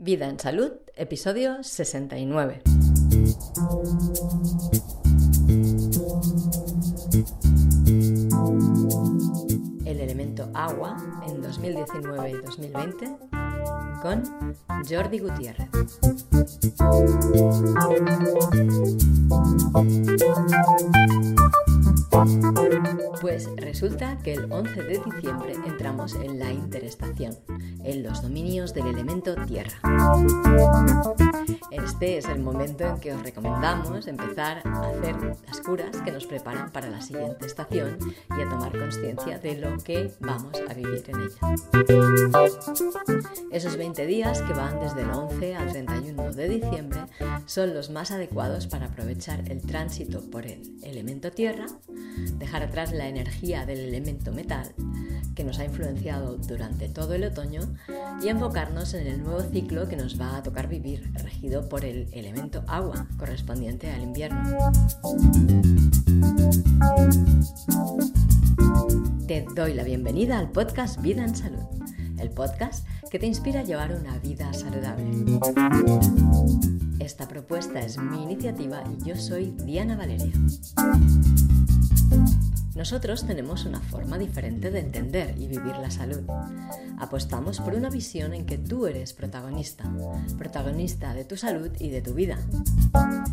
Vida en Salud, episodio 69. El elemento agua en 2019 y 2020 con Jordi Gutiérrez. Pues resulta que el 11 de diciembre entramos en la interestación, en los dominios del elemento tierra. Este es el momento en que os recomendamos empezar a hacer las curas que nos preparan para la siguiente estación y a tomar conciencia de lo que vamos a vivir en ella. Esos 20 días que van desde el 11 al 31 de diciembre son los más adecuados para aprovechar el tránsito por el elemento tierra, dejar atrás la energía del elemento metal que nos ha influenciado durante todo el otoño y enfocarnos en el nuevo ciclo que nos va a tocar vivir, regido por el elemento agua correspondiente al invierno. Te doy la bienvenida al podcast Vida en Salud, el podcast que te inspira a llevar una vida saludable. Esta propuesta es mi iniciativa y yo soy Diana Valeria. Nosotros tenemos una forma diferente de entender y vivir la salud. Apostamos por una visión en que tú eres protagonista, protagonista de tu salud y de tu vida.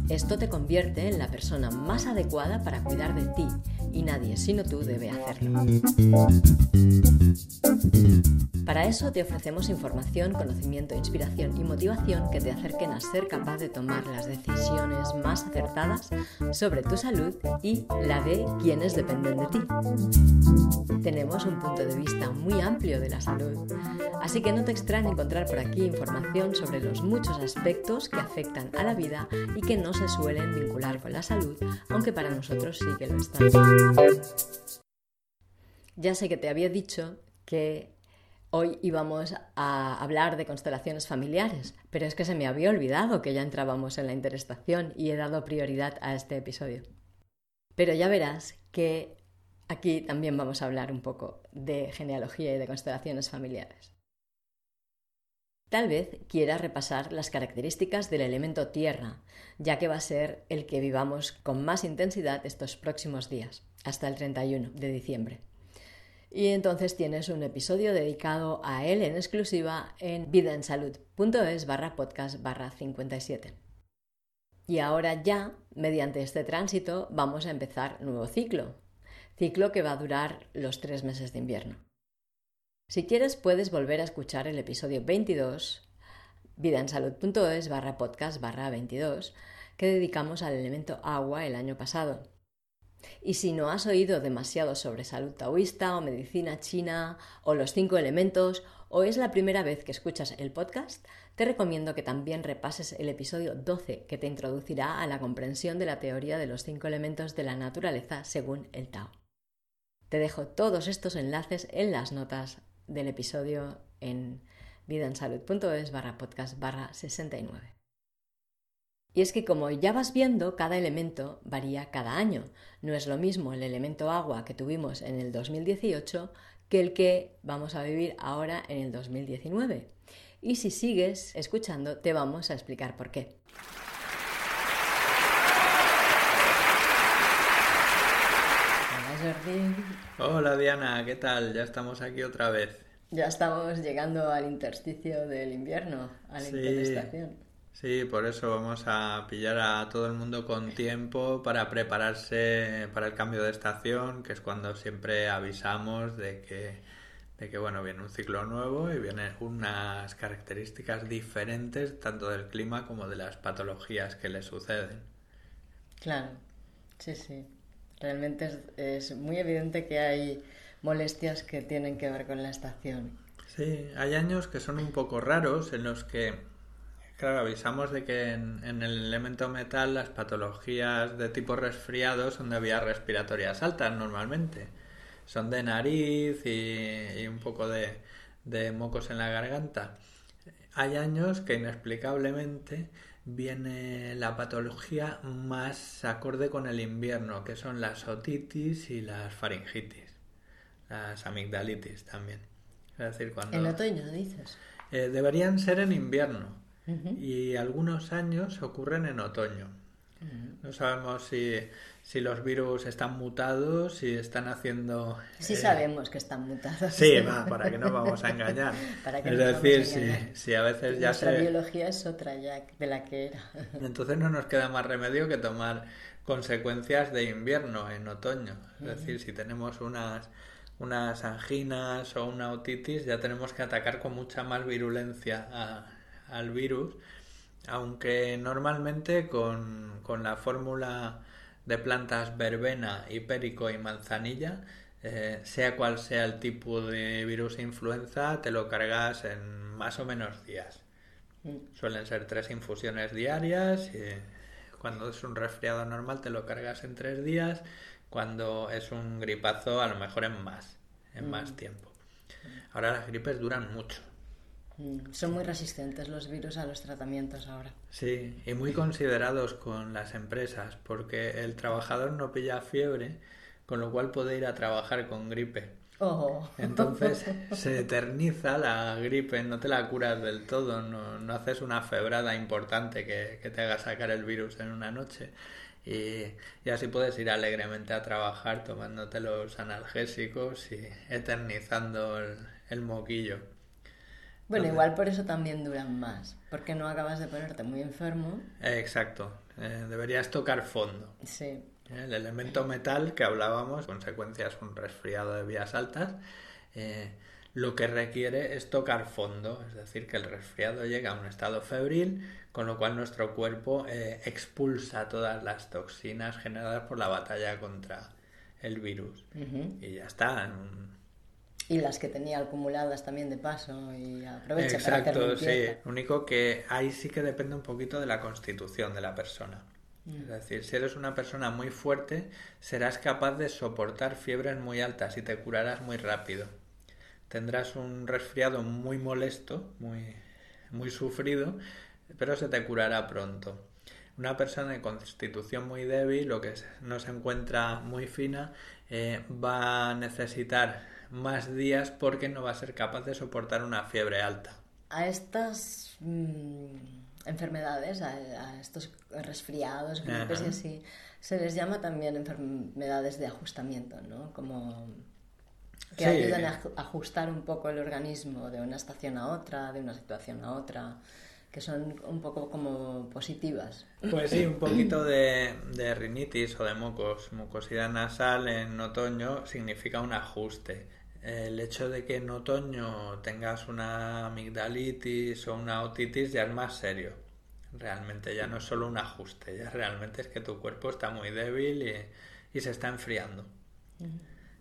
Esto te convierte en la persona más adecuada para cuidar de ti y nadie sino tú debe hacerlo. Para eso te ofrecemos información, conocimiento, inspiración y motivación que te acerquen a ser capaz de tomar las decisiones más acertadas sobre tu salud y la de quienes dependen de ti. Tenemos un punto de vista muy amplio de la salud, así que no te extrañe encontrar por aquí información sobre los muchos aspectos que afectan a la vida y que no se suelen vincular con la salud, aunque para nosotros sí que lo están. Ya sé que te había dicho que Hoy íbamos a hablar de constelaciones familiares, pero es que se me había olvidado que ya entrábamos en la interestación y he dado prioridad a este episodio. Pero ya verás que aquí también vamos a hablar un poco de genealogía y de constelaciones familiares. Tal vez quieras repasar las características del elemento tierra, ya que va a ser el que vivamos con más intensidad estos próximos días, hasta el 31 de diciembre. Y entonces tienes un episodio dedicado a él en exclusiva en vidaensalud.es barra podcast barra 57. Y ahora ya, mediante este tránsito, vamos a empezar nuevo ciclo. Ciclo que va a durar los tres meses de invierno. Si quieres, puedes volver a escuchar el episodio 22, vidaensalud.es barra podcast barra 22, que dedicamos al elemento agua el año pasado. Y si no has oído demasiado sobre salud taoísta o medicina china o los cinco elementos o es la primera vez que escuchas el podcast, te recomiendo que también repases el episodio 12 que te introducirá a la comprensión de la teoría de los cinco elementos de la naturaleza según el Tao. Te dejo todos estos enlaces en las notas del episodio en vidaensalud.es barra podcast barra 69. Y es que como ya vas viendo, cada elemento varía cada año. No es lo mismo el elemento agua que tuvimos en el 2018 que el que vamos a vivir ahora en el 2019. Y si sigues escuchando, te vamos a explicar por qué. Hola Jordi. Hola Diana, ¿qué tal? Ya estamos aquí otra vez. Ya estamos llegando al intersticio del invierno, a la interestación. Sí, por eso vamos a pillar a todo el mundo con tiempo para prepararse para el cambio de estación, que es cuando siempre avisamos de que, de que bueno, viene un ciclo nuevo y vienen unas características diferentes tanto del clima como de las patologías que le suceden. Claro, sí, sí. Realmente es, es muy evidente que hay molestias que tienen que ver con la estación. Sí, hay años que son un poco raros en los que Claro, avisamos de que en, el elemento metal las patologías de tipo resfriado son de vías respiratorias altas normalmente. Son de nariz y, un poco de, de mocos en la garganta. Hay años que inexplicablemente viene la patología más acorde con el invierno, que son las otitis y las faringitis, las amigdalitis también. Es decir, cuando... En otoño dices. eh, deberían ser en invierno y algunos años ocurren en otoño. No sabemos si, si, los virus están mutados, si están haciendo... Sí eh, sabemos que están mutados. Sí, va, para que no vamos a engañar. es decir, si, si, a veces ya Nuestra biología es otra ya de la que era. Entonces no nos queda más remedio que tomar consecuencias de invierno en otoño. Es decir, si tenemos unas unas anginas o una otitis, ya tenemos que atacar con mucha más virulencia al virus, aunque normalmente con, la fórmula de plantas verbena, hipérico y manzanilla, eh, sea cual sea el tipo de virus influenza, te lo cargas en más o menos días. Mm. Suelen ser tres infusiones diarias y cuando es un resfriado normal te lo cargas en tres días cuando es un gripazo a lo mejor en más, en más mm. tiempo. Ahora las gripes duran mucho. Mm, son muy resistentes los virus a los tratamientos ahora. Sí, y muy considerados con las empresas, porque el trabajador no pilla fiebre, con lo cual puede ir a trabajar con gripe. Oh. Entonces se eterniza la gripe, no te la curas del todo, no, no haces una febrada importante que, que, te haga sacar el virus en una noche y, así puedes ir alegremente a trabajar tomándote los analgésicos y eternizando el, moquillo. Bueno, igual por eso también duran más, porque no acabas de ponerte muy enfermo. exacto, eh, deberías tocar fondo. Sí. El elemento metal que hablábamos, consecuencias un resfriado de vías altas, eh, lo que requiere es tocar fondo, es decir, que el resfriado llega a un estado febril, con lo cual nuestro cuerpo eh, expulsa todas las toxinas generadas por la batalla contra el virus. Y ya está. Y las que tenía acumuladas también de paso y aprovecha Exacto, para hacer sí. Lo único que ahí sí que depende un poquito de la constitución de la persona. Mm. Es decir, si eres una persona muy fuerte, serás capaz de soportar fiebres muy altas y te curarás muy rápido tendrás un resfriado muy molesto, muy, muy sufrido, pero se te curará pronto. Una persona de constitución muy débil o que no se encuentra muy fina eh, va a necesitar más días porque no va a ser capaz de soportar una fiebre alta. A estas mm, enfermedades, a, estos resfriados, gripes y así, se les llama también enfermedades de ajustamiento, ¿no? Como que ayudan a ajustar un poco el organismo de una estación a otra, de una situación a otra, que son un poco como positivas. Pues sí, un poquito de, de rinitis o de mocos, mucosidad nasal en otoño significa un ajuste. El hecho de que en otoño tengas una amigdalitis o una otitis ya es más serio. Realmente ya no es solo un ajuste, ya realmente es que tu cuerpo está muy débil y, y se está enfriando.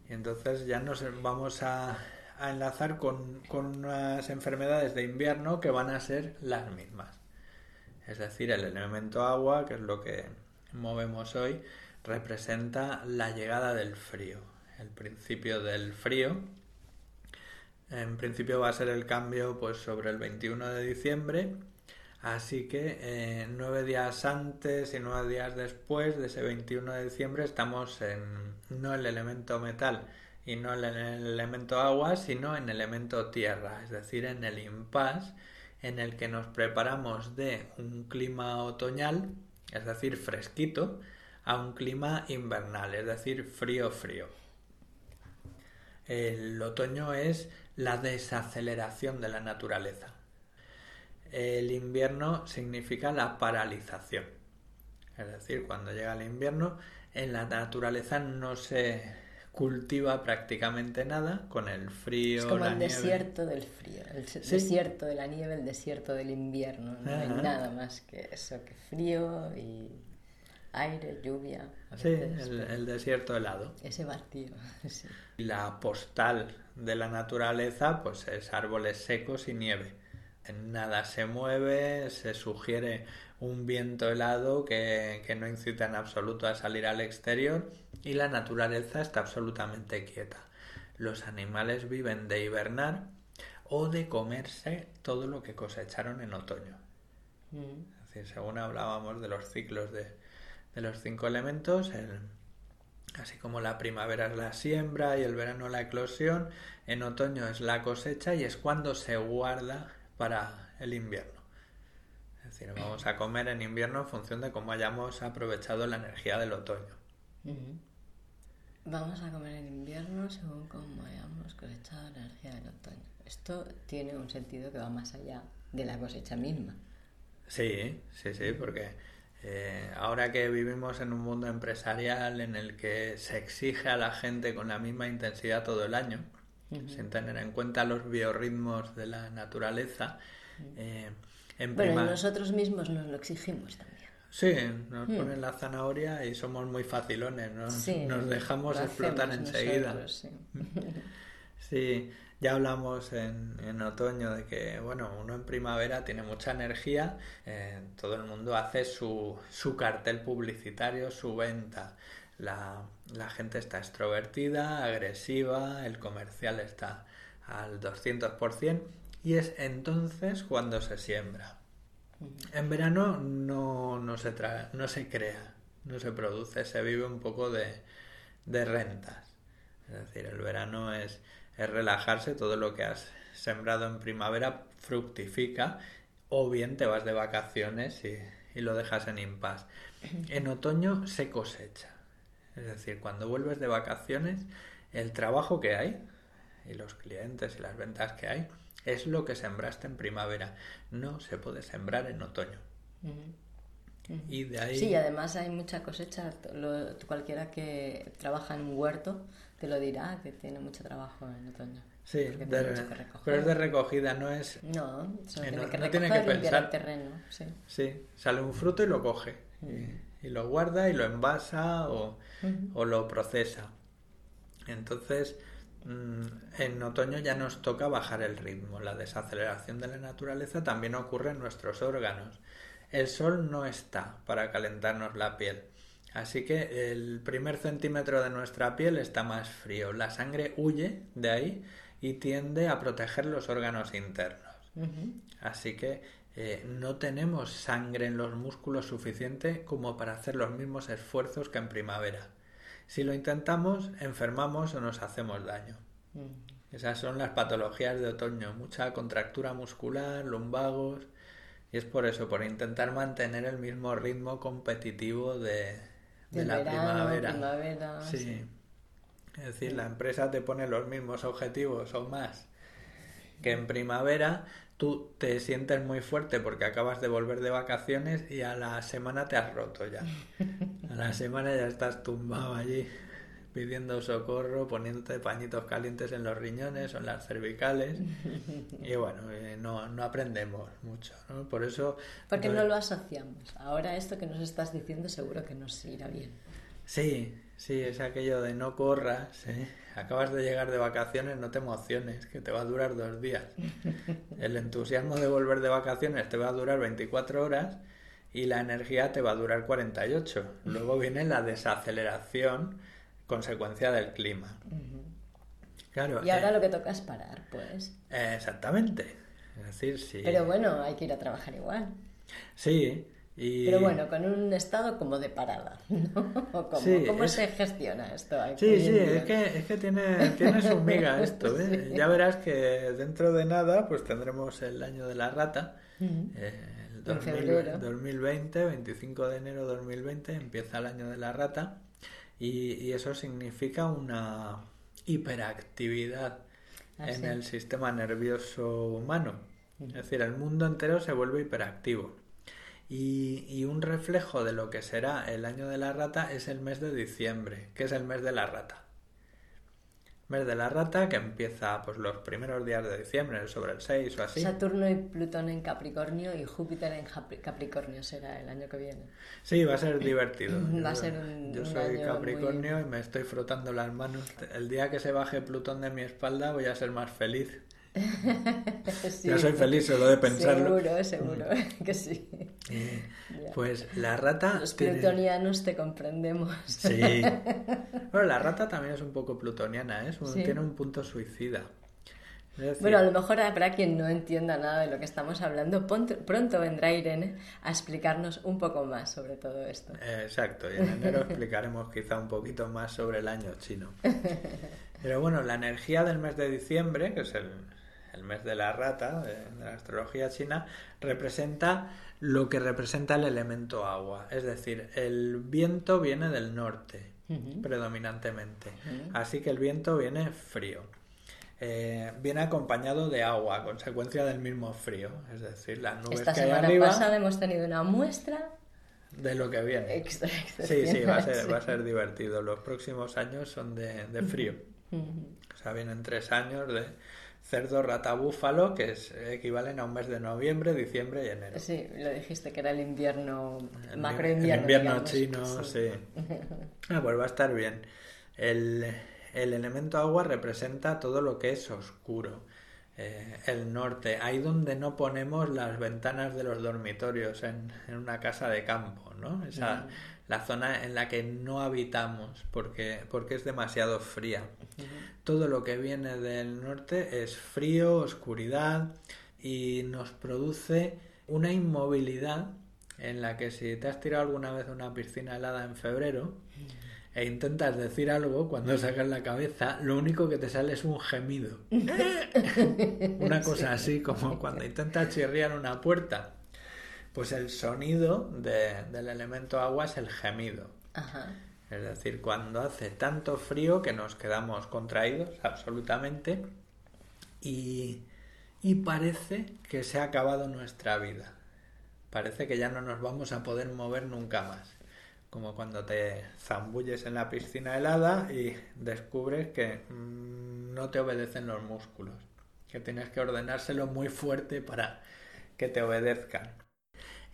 Y entonces ya nos vamos a, enlazar con, unas enfermedades de invierno que van a ser las mismas. Es decir, el elemento agua, que es lo que movemos hoy, representa la llegada del frío, el principio del frío. En principio va a ser el cambio pues sobre el 21 de diciembre, así que eh, nueve días antes y nueve días después de ese 21 de diciembre estamos en no el elemento metal y no en el elemento agua, sino en el elemento tierra, es decir, en el impasse en el que nos preparamos de un clima otoñal, es decir, fresquito, a un clima invernal, es decir, frío frío. El otoño es la desaceleración de la naturaleza. El invierno significa la paralización. Es decir, cuando llega el invierno en la naturaleza no se cultiva prácticamente nada con el frío. Es como el desierto del frío, el desierto de la nieve, el desierto del invierno. No hay nada más que eso, que frío y aire, lluvia. sí, el, desierto helado. Ese vacío. Sí. La postal de la naturaleza pues es árboles secos y nieve. Nada se mueve, se sugiere un viento helado que, no incita en absoluto a salir al exterior y la naturaleza está absolutamente quieta. Los animales viven de hibernar o de comerse todo lo que cosecharon en otoño. Mm. Es decir, según hablábamos de los ciclos de, los cinco elementos, así como la primavera es la siembra y el verano la eclosión, en otoño es la cosecha y es cuando se guarda para el invierno. Es decir, vamos a comer en invierno en función de cómo hayamos aprovechado la energía del otoño. Vamos a comer en invierno según cómo hayamos cosechado la energía del otoño. Esto tiene un sentido que va más allá de la cosecha misma. Sí, sí, sí, porque eh, ahora que vivimos en un mundo empresarial en el que se exige a la gente con la misma intensidad todo el año, sin tener en cuenta los biorritmos de la naturaleza, eh, en bueno, nosotros mismos nos lo exigimos también. Sí, nos hmm. ponen la zanahoria y somos muy facilones, nos, nos dejamos explotar enseguida. sí. Ya hablamos en, en, otoño de que, bueno, uno en primavera tiene mucha energía, eh, todo el mundo hace su, su cartel publicitario, su venta. La, la gente está extrovertida, agresiva, el comercial está al 200% y es entonces cuando se siembra. En verano no, no, se, no se crea, no se produce, se vive un poco de, de rentas. Es decir, el verano es, es relajarse, todo lo que has sembrado en primavera fructifica o bien te vas de vacaciones y, y lo dejas en impas. En otoño se cosecha. Es decir, cuando vuelves de vacaciones, el trabajo que hay y los clientes y las ventas que hay es lo que sembraste en primavera. No se puede sembrar en otoño. Y de ahí... Sí, además hay mucha cosecha. cualquiera que trabaja en un huerto te lo dirá, que tiene mucho trabajo en otoño. Sí, pero es de recogida, no es... No, tiene que no tiene que pensar. el terreno. Sí. sí. sale un fruto y lo coge. y, lo guarda y lo envasa o, o lo procesa. Entonces, Mm, en otoño ya nos toca bajar el ritmo. La desaceleración de la naturaleza también ocurre en nuestros órganos. El sol no está para calentarnos la piel. Así que el primer centímetro de nuestra piel está más frío. La sangre huye de ahí y tiende a proteger los órganos internos. Así que eh, no tenemos sangre en los músculos suficiente como para hacer los mismos esfuerzos que en primavera. Si lo intentamos, enfermamos o nos hacemos daño. Esas son las patologías de otoño, mucha contractura muscular, lumbagos, y es por eso, por intentar mantener el mismo ritmo competitivo de, la primavera. sí. Es decir, la empresa te pone los mismos objetivos o más que en primavera, tú te sientes muy fuerte porque acabas de volver de vacaciones y a la semana te has roto ya. A la semana ya estás tumbado allí pidiendo socorro, poniéndote pañitos calientes en los riñones o en las cervicales. Y bueno, eh, no, no aprendemos mucho, ¿no? Por eso... Porque no lo asociamos. Ahora esto que nos estás diciendo seguro que nos irá bien. Sí, sí, es aquello de no corras, ¿eh? acabas de llegar de vacaciones, no te emociones, que te va a durar dos días. El entusiasmo de volver de vacaciones te va a durar 24 horas y la energía te va a durar 48. Luego viene la desaceleración, consecuencia del clima. Claro, y ahora eh, lo que toca es parar, pues. exactamente. Es decir, sí. Pero bueno, hay que ir a trabajar igual. Sí, pero bueno, con un estado como de parada, ¿no? ¿Cómo, se gestiona esto? sí, sí, es que, es que tiene, tiene su miga esto. ¿eh? Ya verás que dentro de nada pues tendremos el año de la rata. Eh, el 2020, 25 de enero de 2020 empieza el año de la rata y, y eso significa una hiperactividad ah, en el sistema nervioso humano. Es decir, el mundo entero se vuelve hiperactivo. Y, un reflejo de lo que será el año de la rata es el mes de diciembre, que es el mes de la rata. Mes de la rata que empieza pues los primeros días de diciembre, sobre el 6 o así. Saturno y Plutón en Capricornio y Júpiter en Capricornio será el año que viene. Sí, va a ser divertido. va a ser Yo soy Capricornio y me estoy frotando las manos. El día que se baje Plutón de mi espalda voy a ser más feliz. Yo soy feliz solo de pensarlo. Seguro, seguro que sí. pues la rata. Los plutonianos te comprendemos. Sí. Bueno, la rata también es un poco plutoniana, ¿eh? tiene un punto suicida. bueno, a lo mejor habrá quien no entienda nada de lo que estamos hablando. Pronto vendrá Irene a explicarnos un poco más sobre todo esto. Exacto, y en enero explicaremos quizá un poquito más sobre el año chino. Pero bueno, la energía del mes de diciembre, que es el, el mes de la rata de, de, la astrología china, representa lo que representa el elemento agua. Es decir, el viento viene del norte, predominantemente. Así que el viento viene frío. Eh, viene acompañado de agua, consecuencia del mismo frío. Es decir, las nubes Esta que hay semana arriba pasada hemos tenido una muestra de lo que viene. extra, Sí, sí, va a, ser, va a ser divertido. Los próximos años son de, de frío. O sea, vienen tres años de cerdo, rata, búfalo, que es, equivalen a un mes de noviembre, diciembre y enero. Sí, lo dijiste que era el invierno, El macro el invierno. invierno digamos. chino, sí. Ah, pues va a estar bien. El, el elemento agua representa todo lo que es oscuro. Eh, el norte, ahí donde no ponemos las ventanas de los dormitorios en, en una casa de campo, ¿no? Esa, la zona en la que no habitamos porque, porque es demasiado fría. Todo lo que viene del norte es frío, oscuridad y nos produce una inmovilidad en la que si te has tirado alguna vez a una piscina helada en febrero e intentas decir algo, cuando sacas la cabeza, lo único que te sale es un gemido. una cosa así como cuando intentas chirriar una puerta. Pues el sonido de- del elemento agua es el gemido. Ajá. Es decir, cuando hace tanto frío que nos quedamos contraídos absolutamente y, y parece que se ha acabado nuestra vida. Parece que ya no nos vamos a poder mover nunca más. Como cuando te zambulles en la piscina helada y descubres que mm, no te obedecen los músculos. Que tienes que ordenárselo muy fuerte para que te obedezcan.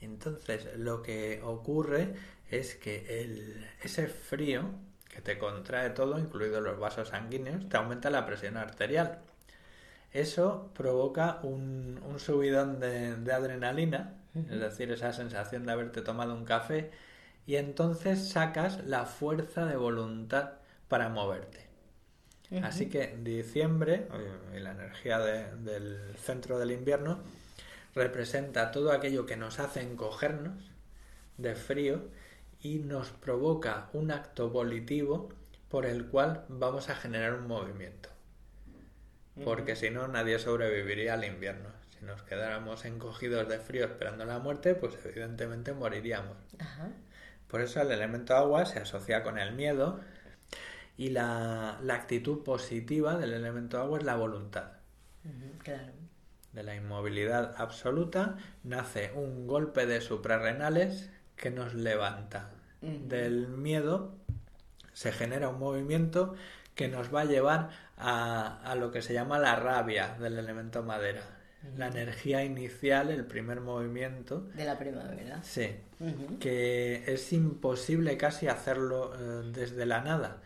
Entonces, lo que ocurre es que el, ese frío que te contrae todo, incluidos los vasos sanguíneos, te aumenta la presión arterial. Eso provoca un, un subidón de, de adrenalina, es decir, esa sensación de haberte tomado un café, y entonces sacas la fuerza de voluntad para moverte. Así que diciembre, y la energía de- del centro del invierno, representa todo aquello que nos hace encogernos de frío y nos provoca un acto volitivo por el cual vamos a generar un movimiento. Porque si no, nadie sobreviviría al invierno. Si nos quedáramos encogidos de frío esperando la muerte, pues evidentemente moriríamos. Ajá. Por eso el elemento agua se asocia con el miedo y la, la actitud positiva del elemento agua es la voluntad. Claro. De la inmovilidad absoluta nace un golpe de suprarrenales que nos levanta. Del miedo se genera un movimiento que nos va a llevar a, a lo que se llama la rabia del elemento madera. La energía inicial, el primer movimiento, De la primavera. sí, que es imposible casi hacerlo eh, desde la nada.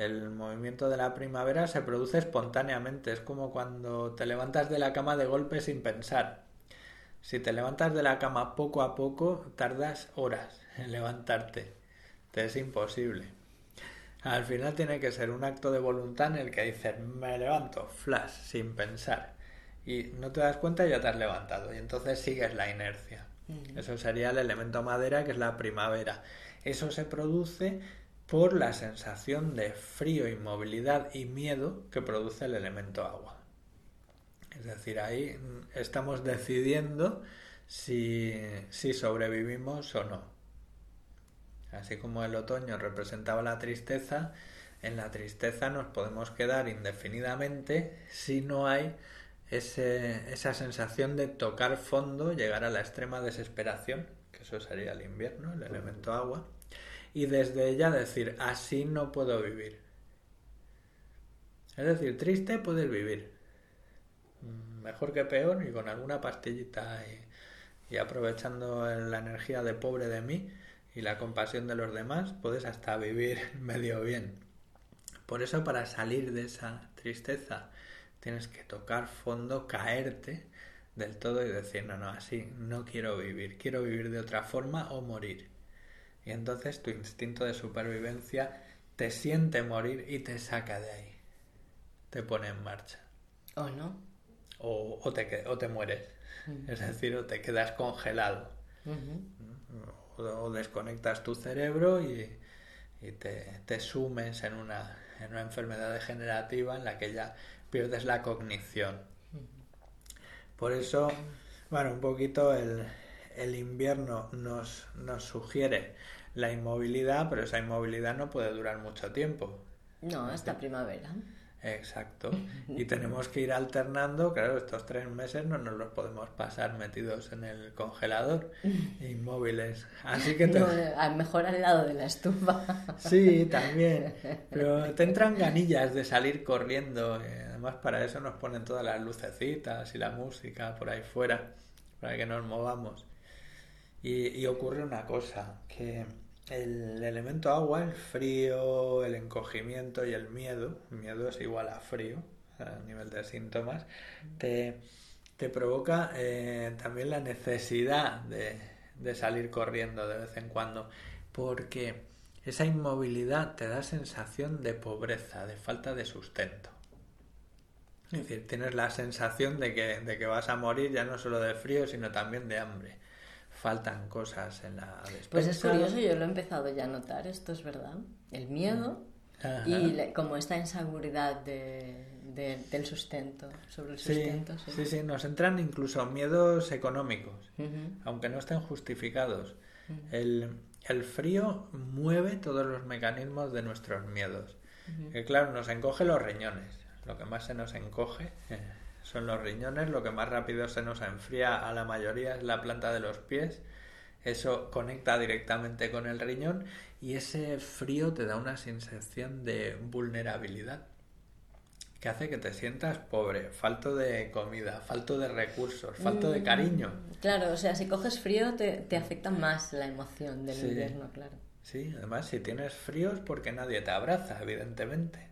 El movimiento de la primavera se produce espontáneamente, es como cuando te levantas de la cama de golpe sin pensar. Si te levantas de la cama poco a poco, tardas horas en levantarte. Te es imposible. Al final tiene que ser un acto de voluntad en el que dices, me levanto, flash, sin pensar. Y no te das cuenta y ya te has levantado. Y entonces sigues la inercia. Eso sería el elemento madera, que es la primavera. Eso se produce por la sensación de frío, inmovilidad y miedo que produce el elemento agua. Es decir, ahí estamos decidiendo si, si sobrevivimos o no. Así como el otoño representaba la tristeza, en la tristeza nos podemos quedar indefinidamente si no hay ese- esa sensación de tocar fondo, llegar a la extrema desesperación, que eso sería el invierno, el elemento agua, y desde ella decir, así no puedo vivir. Es decir, triste puedes vivir, Mm, mejor que peor y con alguna pastillita y, y aprovechando la energía de pobre de mí y la compasión de los demás, puedes hasta vivir medio bien. Por eso para salir de esa tristeza tienes que tocar fondo, caerte del todo y decir, no, no, así no quiero vivir, quiero vivir de otra forma o morir. Y entonces tu instinto de supervivencia te siente morir y te saca de ahí, te pone en marcha. ¿O no? O, o te, o te mueres, es decir, o te quedas congelado. O desconectas tu cerebro y, y te, te sumes en una, en una enfermedad degenerativa en la que ya pierdes la cognición. Por eso, bueno, un poquito el, el invierno nos, nos sugiere la inmovilidad, pero esa inmovilidad no puede durar mucho tiempo. No, hasta primavera. Exacto. Y tenemos que ir alternando, claro, estos tres meses no nos los podemos pasar metidos en el congelador, inmóviles. Así que... No, mejor al lado de la estufa. Sí, también. Pero te entran ganillas de salir corriendo. Eh, además, para eso nos ponen todas las lucecitas y la música por ahí fuera, para que nos movamos. Y, ocurre una cosa, que el elemento agua, el frío, el encogimiento y el miedo, miedo es igual a frío a nivel de síntomas, te, provoca eh, también la necesidad de, de salir corriendo de vez en cuando, porque esa inmovilidad te da sensación de pobreza, de falta de sustento. Es decir, tienes la sensación de que, de que vas a morir ya no solo de frío, sino también de hambre faltan cosas en la despensa. Pues es curioso, yo lo he empezado ya a notar, esto es verdad. El miedo y como esta inseguridad de, del sustento, sobre el sustento. Sí, sí, sí, nos entran incluso miedos económicos, aunque no estén justificados. el, el, frío mueve todos los mecanismos de nuestros miedos. Que claro, nos encoge los riñones, lo que más se nos encoge. Son los riñones, lo que más rápido se nos enfría a la mayoría es la planta de los pies, eso conecta directamente con el riñón y ese frío te da una sensación de vulnerabilidad que hace que te sientas pobre, falto de comida, falto de recursos, falto de cariño. Mm, claro, o sea, si coges frío te, afecta más la emoción del invierno, claro. Sí, además si tienes frío es porque nadie te abraza, evidentemente.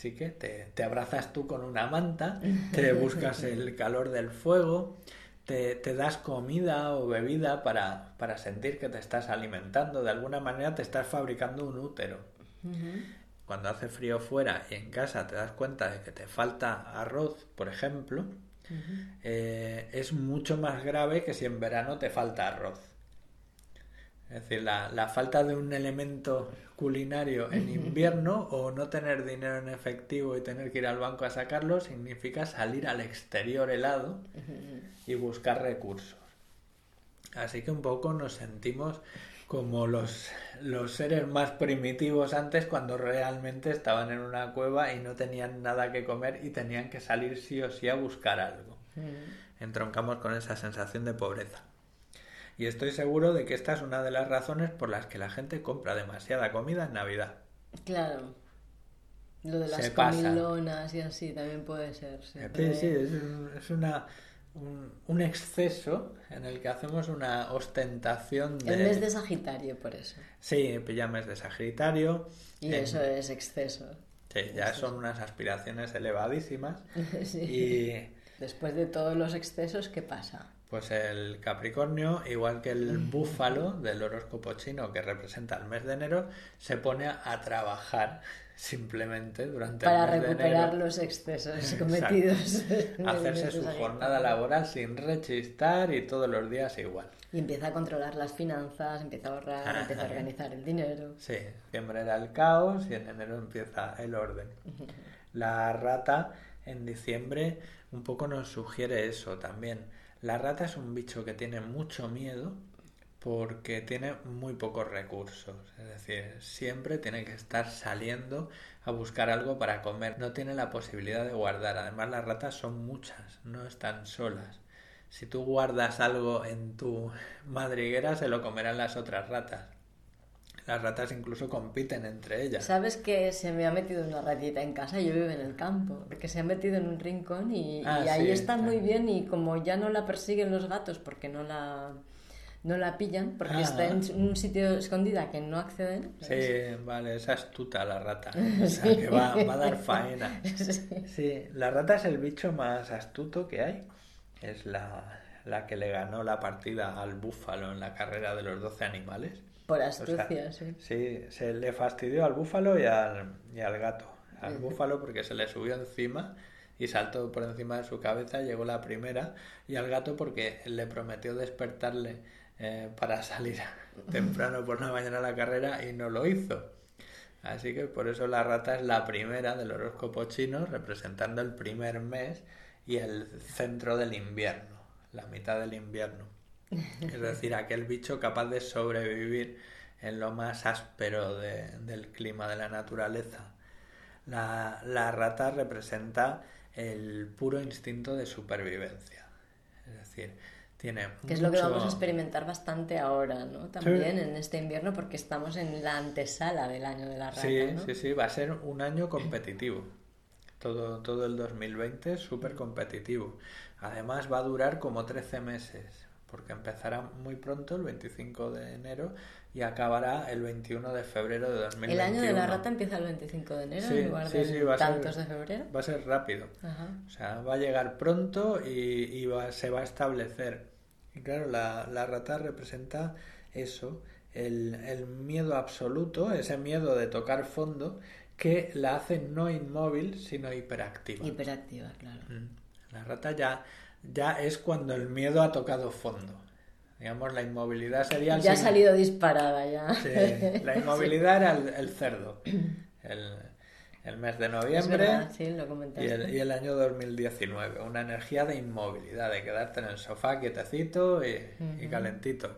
Así que te, abrazas tú con una manta, te buscas el calor del fuego, te, das comida o bebida para, sentir que te estás alimentando. De alguna manera te estás fabricando un útero. Cuando hace frío fuera y en casa te das cuenta de que te falta arroz, por ejemplo, eh, es mucho más grave que si en verano te falta arroz. Es decir, la, falta de un elemento culinario en invierno o no tener dinero en efectivo y tener que ir al banco a sacarlo significa salir al exterior helado y buscar recursos. Así que un poco nos sentimos como los, los seres más primitivos antes cuando realmente estaban en una cueva y no tenían nada que comer y tenían que salir sí o sí a buscar algo. Entroncamos con esa sensación de pobreza. Y estoy seguro de que esta es una de las razones por las que la gente compra demasiada comida en Navidad. Claro. Lo de las comilonas y así también puede ser. Sí, sí, es, una, un, exceso en el que hacemos una ostentación de... El mes de Sagitario, por eso. Sí, ya mes de Sagitario. Y eso es exceso. Sí, ya son unas aspiraciones elevadísimas. sí. Y... Después de todos los excesos, ¿qué pasa? Pues el Capricornio, igual que el búfalo del horóscopo chino que representa el mes de enero, se pone a trabajar simplemente durante Para el mes recuperar los excesos cometidos. Hacerse su jornada laboral sin rechistar y todos los días igual. Y empieza a controlar las finanzas, empieza a ahorrar, empieza a organizar el dinero. Sí, siempre era el caos y en enero empieza el orden. La rata en diciembre un poco nos sugiere eso también la rata es un bicho que tiene mucho miedo porque tiene muy pocos recursos. Es decir, siempre tiene que estar saliendo a buscar algo para comer. No tiene la posibilidad de guardar. Además, las ratas son muchas, no están solas. Si tú guardas algo en tu madriguera, se lo comerán las otras ratas. Las ratas incluso compiten entre ellas. ¿Sabes que se me ha metido una ratita en casa? Yo vivo en el campo, porque se ha metido en un rincón y, ah, ahí está muy bien y como ya no la persiguen los gatos porque no la no la pillan porque ah. está en un sitio escondida que no acceden. Sí, vale, es astuta la rata. O sea, que va, a dar faena. Sí. la rata es el bicho más astuto que hay. Es la, la que le ganó la partida al búfalo en la carrera de los 12 animales. Por astucia, sí. Sí, se le fastidió al búfalo y al, y al gato. Al búfalo porque se le subió encima y saltó por encima de su cabeza, llegó la primera, y al gato porque le prometió despertarle eh, para salir temprano por la mañana a la carrera y no lo hizo. Así que por eso la rata es la primera del horóscopo chino, representando el primer mes y el centro del invierno, la mitad del invierno. Es decir, aquel bicho capaz de sobrevivir en lo más áspero del clima de la naturaleza. La, la rata representa el puro instinto de supervivencia. Es decir, tiene que es lo que vamos a experimentar bastante ahora, ¿no? También en este invierno porque estamos en la antesala del año de la rata, Sí, sí, sí, va a ser un año competitivo. Todo, todo el 2020 es súper competitivo. Además va a durar como 13 meses, porque empezará muy pronto, el 25 de enero, y acabará el 21 de febrero de 2021. ¿El año de la rata empieza el 25 de enero en lugar de tantos de febrero? Va a ser rápido. O sea, va a llegar pronto y, se va a establecer. Y claro, la, la rata representa eso, el, el, miedo absoluto, ese miedo de tocar fondo que la hace no inmóvil, sino hiperactiva. Hiperactiva, claro. Mm. La rata ya, ya es cuando el miedo ha tocado fondo. Digamos, la inmovilidad sería... ya ha salido disparada, ya. Sí, la inmovilidad era el, cerdo. El, mes de noviembre sí, lo y, el, y el año 2019. Una energía de inmovilidad, de quedarte en el sofá quietecito y, y calentito.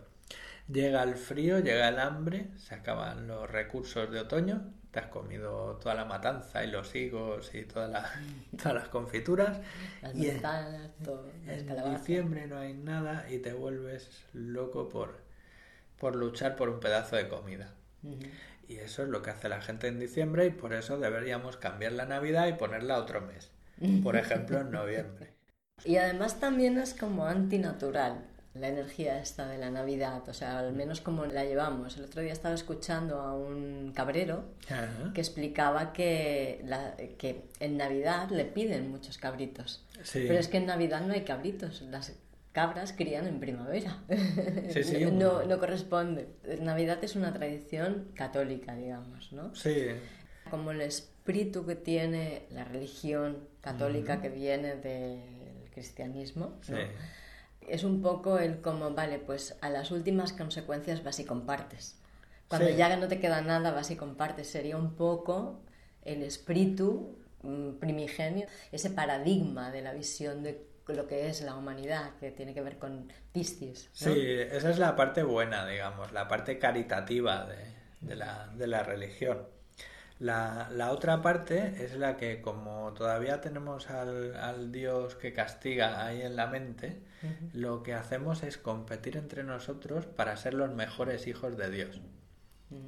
Llega el frío, llega el hambre, se acaban los recursos de otoño te has comido toda la matanza y los higos y toda la, todas las confituras. Las y manzanas, todo. En diciembre no hay nada y te vuelves loco por, por luchar por un pedazo de comida. Y eso es lo que hace la gente en diciembre y por eso deberíamos cambiar la Navidad y ponerla otro mes. Por ejemplo, en noviembre. Y además también es como antinatural la energía esta de la Navidad, o sea, al menos como la llevamos. El otro día estaba escuchando a un cabrero que explicaba que, la, que en Navidad le piden muchos cabritos, pero es que en Navidad no hay cabritos, las cabras crían en primavera, no, no corresponde. Navidad es una tradición católica, digamos, ¿no? Sí. Como el espíritu que tiene la religión católica que viene del cristianismo, ¿no? Es un poco el como, vale, pues a las últimas consecuencias vas y compartes. Cuando ya no te queda nada, vas y compartes. Sería un poco el espíritu mm, primigenio, ese paradigma de la visión de lo que es la humanidad, que tiene que ver con Piscis. Sí, esa es la parte buena, digamos, la parte caritativa de, la, de la religión. La, la, otra parte es la que como todavía tenemos al, al Dios que castiga ahí en la mente, lo que hacemos es competir entre nosotros para ser los mejores hijos de Dios.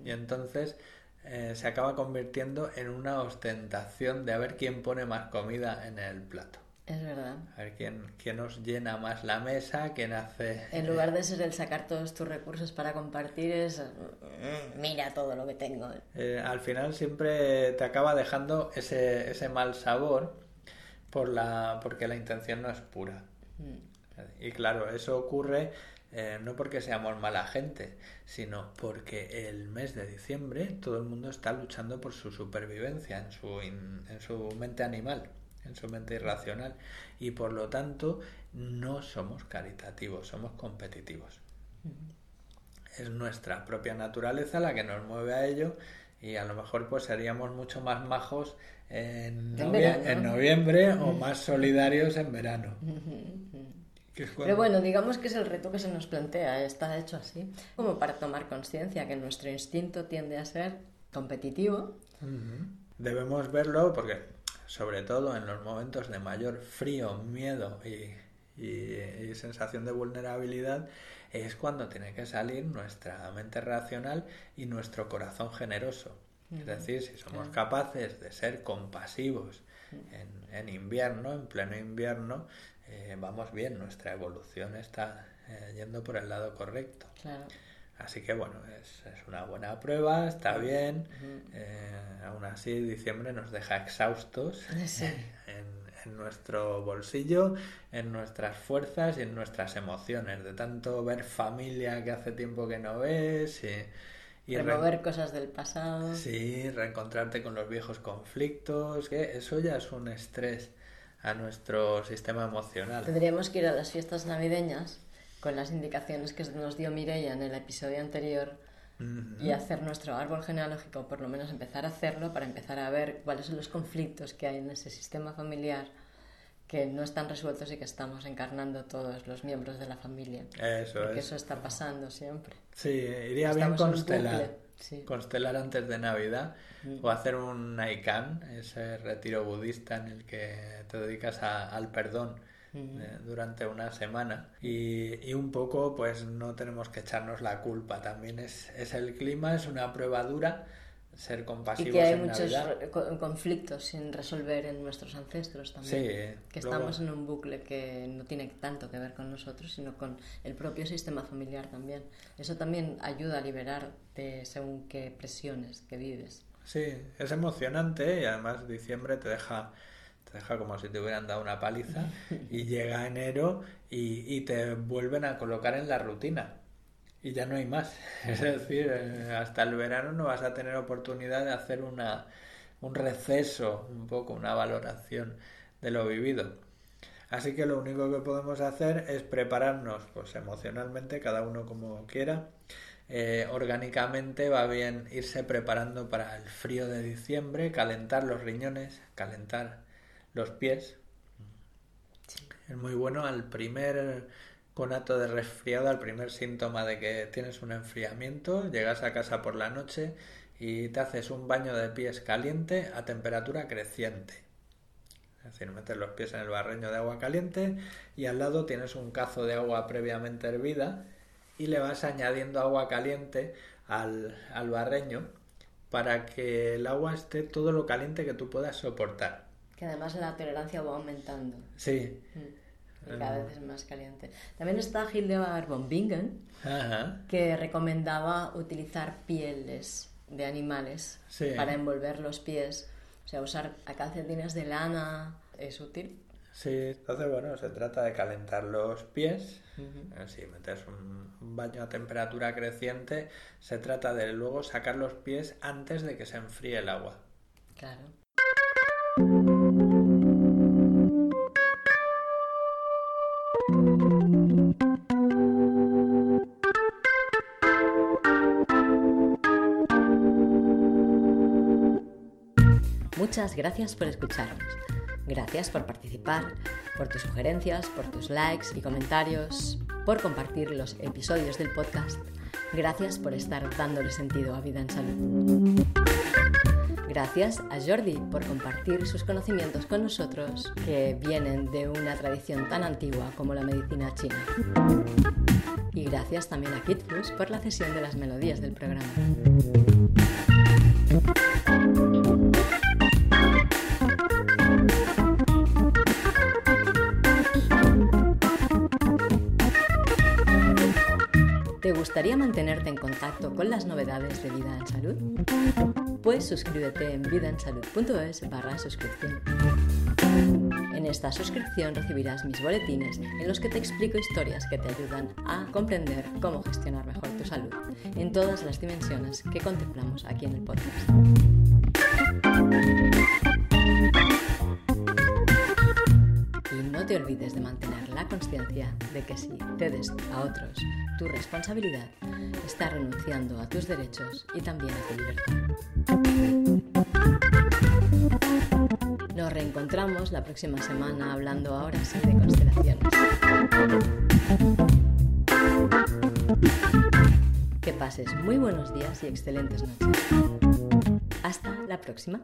Y entonces eh, se acaba convirtiendo en una ostentación de a ver quién pone más comida en el plato. Es verdad. A ver quién, quién nos llena más la mesa, quién hace... En lugar de ser el sacar todos tus recursos para compartir, es mm, mira todo lo que tengo. Eh, al final siempre te acaba dejando ese, ese mal sabor por la, porque la intención no es pura. Mm. Y claro, eso ocurre eh, no porque seamos mala gente, sino porque el mes de diciembre todo el mundo está luchando por su supervivencia en su, en su mente animal en su mente irracional y por lo tanto no somos caritativos, somos competitivos. Es nuestra propia naturaleza la que nos mueve a ello y a lo mejor pues seríamos mucho más majos en, noviembre o más solidarios en verano. Pero bueno, digamos que es el reto que se nos plantea, está hecho así, como para tomar conciencia que nuestro instinto tiende a ser competitivo. Debemos verlo porque sobre todo en los momentos de mayor frío, miedo y, sensación de vulnerabilidad, es cuando tiene que salir nuestra mente racional y nuestro corazón generoso. Es decir, si somos capaces de ser compasivos en, invierno, en pleno invierno, eh, vamos bien, nuestra evolución está eh, yendo por el lado correcto. Así que bueno, es, una buena prueba, está bien. Eh, aún así, diciembre nos deja exhaustos en, nuestro bolsillo, en nuestras fuerzas y en nuestras emociones. De tanto ver familia que hace tiempo que no ves y, remover cosas del pasado. Sí, reencontrarte con los viejos conflictos, que eso ya es un estrés a nuestro sistema emocional. Tendríamos que ir a las fiestas navideñas con las indicaciones que nos dio Mireia en el episodio anterior y hacer nuestro árbol genealógico, por lo menos empezar a hacerlo para empezar a ver cuáles son los conflictos que hay en ese sistema familiar que no están resueltos y que estamos encarnando todos los miembros de la familia. Eso Porque es. eso está pasando siempre. Sí, iría Estamos bien constelar. sí. Mm. Constelar antes de Navidad o hacer un Aikan, ese retiro budista en el que te dedicas a- al perdón Mm. Eh, durante una semana y, y un poco pues no tenemos que echarnos la culpa. También es, es el clima, es una prueba dura ser Y compasivos que hay en muchos Navidad. conflictos sin resolver en nuestros ancestros también. Sí, Que luego- estamos en un bucle que no tiene tanto que ver con nosotros, sino con el propio sistema familiar también. Eso también ayuda a liberar de según qué presiones que vives. Sí, es emocionante y además diciembre te deja, te deja como si te hubieran dado una paliza y llega enero y, y te vuelven a colocar en la rutina y ya no hay más. Es decir, eh, hasta el verano no vas a tener oportunidad de hacer una, un receso, un poco, una valoración de lo vivido. Así que lo único que podemos hacer es prepararnos, pues emocionalmente, cada uno como quiera. Eh, orgánicamente va bien irse preparando para el frío de diciembre, calentar los riñones, calentar los pies. Es muy bueno al primer conato de resfriado, al primer síntoma de que tienes un enfriamiento, llegas a casa por la noche y te haces un baño de pies caliente a temperatura creciente. Es decir, metes los pies en el barreño de agua caliente y al lado tienes un cazo de agua previamente hervida y le vas añadiendo agua caliente al, al barreño para que el agua esté todo lo caliente que tú puedas soportar. Que además la tolerancia va aumentando. Sí. Mm. Y cada vez es más caliente. También está Hildegard von Bingen, Ajá. que recomendaba utilizar pieles de animales Sí. para envolver los pies. O sea, usar calcetines de lana es útil. Sí, entonces bueno, se trata de calentar los pies. Eh, Si metes un un baño a temperatura creciente, se trata de luego sacar los pies antes de que se enfríe el agua. Claro. Muchas gracias por escucharnos. Gracias por participar, por tus sugerencias, por tus likes y comentarios, por compartir los episodios del podcast. Gracias por estar dándole sentido a Vida en Salud. Gracias a Jordi por compartir sus conocimientos con nosotros, que vienen de una tradición tan antigua como la medicina china. Y gracias también a Kitfus por la cesión de las melodías del programa. Gustaría mantenerte en contacto con las novedades de Vida en Salud? Pues suscríbete en vidaensalud.es barra suscripción. En esta suscripción recibirás mis boletines en los que te explico historias que te ayudan a comprender cómo gestionar mejor tu salud en todas las dimensiones que contemplamos aquí en el podcast. No te olvides de mantener la conciencia de que si cedes a otros tu responsabilidad, estás renunciando a tus derechos y también a tu libertad. Nos reencontramos la próxima semana hablando ahora sí de constelaciones. Que pases muy buenos días y excelentes noches. Hasta la próxima.